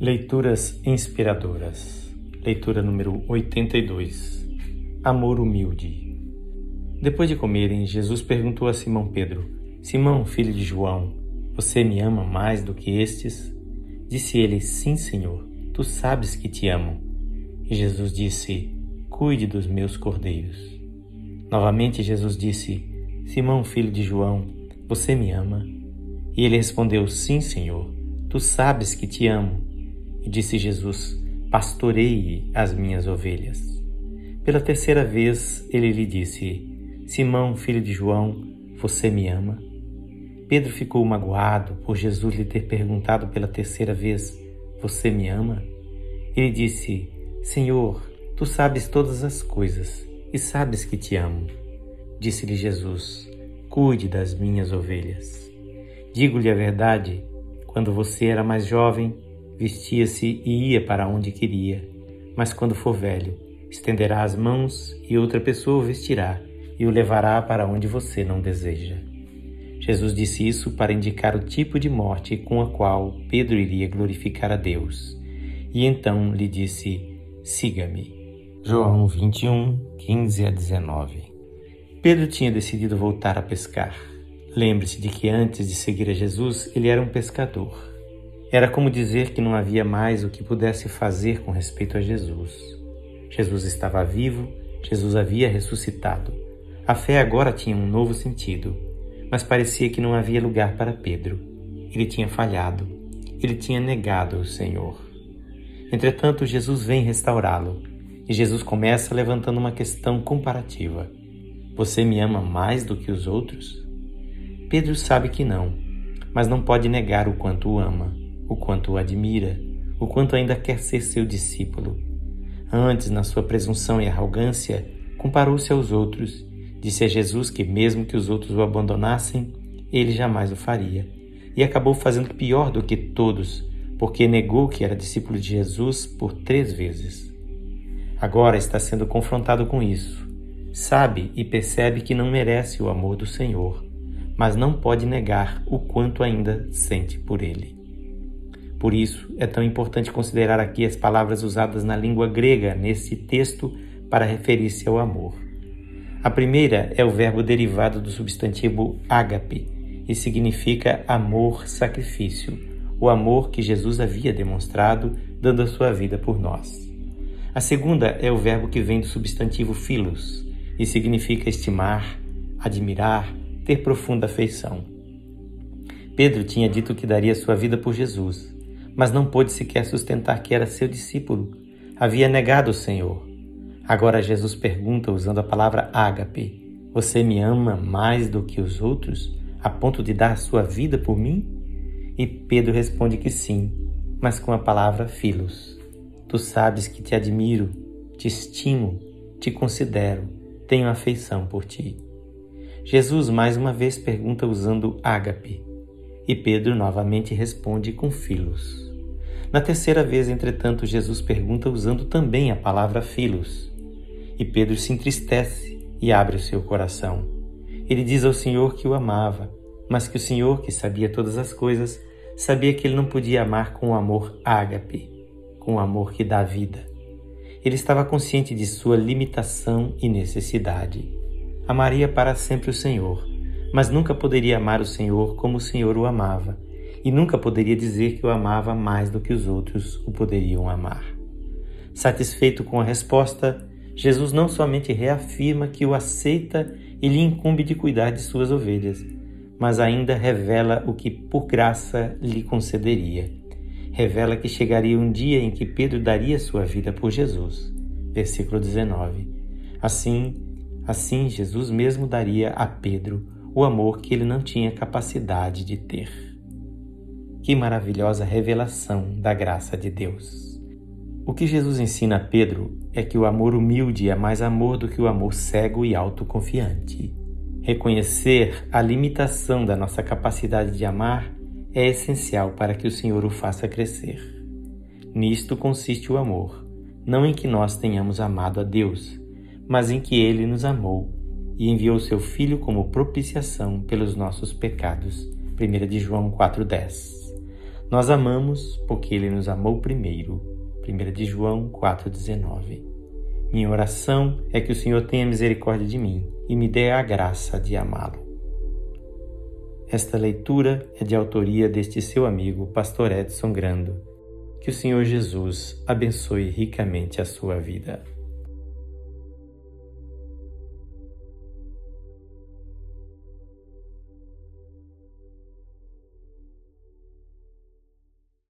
Leituras inspiradoras. Leitura número 82. Amor humilde. Depois de comerem, Jesus perguntou a Simão Pedro: Simão, filho de João, você me ama mais do que estes? Disse ele: Sim, Senhor, tu sabes que te amo. E Jesus disse: Cuide dos meus cordeiros. Novamente Jesus disse: Simão, filho de João, você me ama? E ele respondeu: Sim, Senhor, tu sabes que te amo. Disse Jesus: Pastoreie as minhas ovelhas. Pela terceira vez ele lhe disse: Simão, filho de João, você me ama? Pedro ficou magoado por Jesus lhe ter perguntado pela terceira vez: Você me ama? Ele disse: Senhor, tu sabes todas as coisas e sabes que te amo. Disse-lhe Jesus: Cuide das minhas ovelhas. Digo-lhe a verdade: quando você era mais jovem, vestia-se e ia para onde queria. Mas quando for velho, estenderá as mãos e outra pessoa o vestirá e o levará para onde você não deseja. Jesus disse isso para indicar o tipo de morte com a qual Pedro iria glorificar a Deus. E então lhe disse: Siga-me. João 21, 15 a 19. Pedro tinha decidido voltar a pescar. Lembre-se de que antes de seguir a Jesus, ele era um pescador. Era como dizer que não havia mais o que pudesse fazer com respeito a Jesus. Jesus estava vivo, Jesus havia ressuscitado. A fé agora tinha um novo sentido, mas parecia que não havia lugar para Pedro. Ele tinha falhado, ele tinha negado o Senhor. Entretanto, Jesus vem restaurá-lo e Jesus começa levantando uma questão comparativa: Você me ama mais do que os outros? Pedro sabe que não, mas não pode negar o quanto o ama o quanto o admira, o quanto ainda quer ser seu discípulo. Antes, na sua presunção e arrogância, comparou-se aos outros, disse a Jesus que, mesmo que os outros o abandonassem, ele jamais o faria, e acabou fazendo pior do que todos, porque negou que era discípulo de Jesus por três vezes. Agora está sendo confrontado com isso. Sabe e percebe que não merece o amor do Senhor, mas não pode negar o quanto ainda sente por ele. Por isso, é tão importante considerar aqui as palavras usadas na língua grega nesse texto para referir-se ao amor. A primeira é o verbo derivado do substantivo ágape e significa amor-sacrifício, o amor que Jesus havia demonstrado dando a sua vida por nós. A segunda é o verbo que vem do substantivo filos e significa estimar, admirar, ter profunda afeição. Pedro tinha dito que daria sua vida por Jesus mas não pôde sequer sustentar que era seu discípulo. Havia negado o Senhor. Agora Jesus pergunta, usando a palavra ágape: Você me ama mais do que os outros, a ponto de dar sua vida por mim? E Pedro responde que sim, mas com a palavra filos. Tu sabes que te admiro, te estimo, te considero, tenho afeição por ti. Jesus mais uma vez pergunta usando ágape, e Pedro novamente responde com filos. Na terceira vez, entretanto, Jesus pergunta usando também a palavra filos. E Pedro se entristece e abre o seu coração. Ele diz ao Senhor que o amava, mas que o Senhor, que sabia todas as coisas, sabia que ele não podia amar com o amor ágape, com o amor que dá vida. Ele estava consciente de sua limitação e necessidade. Amaria para sempre o Senhor, mas nunca poderia amar o Senhor como o Senhor o amava e nunca poderia dizer que o amava mais do que os outros o poderiam amar. Satisfeito com a resposta, Jesus não somente reafirma que o aceita e lhe incumbe de cuidar de suas ovelhas, mas ainda revela o que por graça lhe concederia. Revela que chegaria um dia em que Pedro daria sua vida por Jesus. Versículo 19. Assim, assim Jesus mesmo daria a Pedro o amor que ele não tinha capacidade de ter. Que maravilhosa revelação da graça de Deus! O que Jesus ensina a Pedro é que o amor humilde é mais amor do que o amor cego e autoconfiante. Reconhecer a limitação da nossa capacidade de amar é essencial para que o Senhor o faça crescer. Nisto consiste o amor, não em que nós tenhamos amado a Deus, mas em que Ele nos amou e enviou seu Filho como propiciação pelos nossos pecados. 1 de João 4,10 Nós amamos porque ele nos amou primeiro. 1 de João 4,19. Minha oração é que o Senhor tenha misericórdia de mim e me dê a graça de amá-lo. Esta leitura é de autoria deste seu amigo, Pastor Edson Grando. Que o Senhor Jesus abençoe ricamente a sua vida.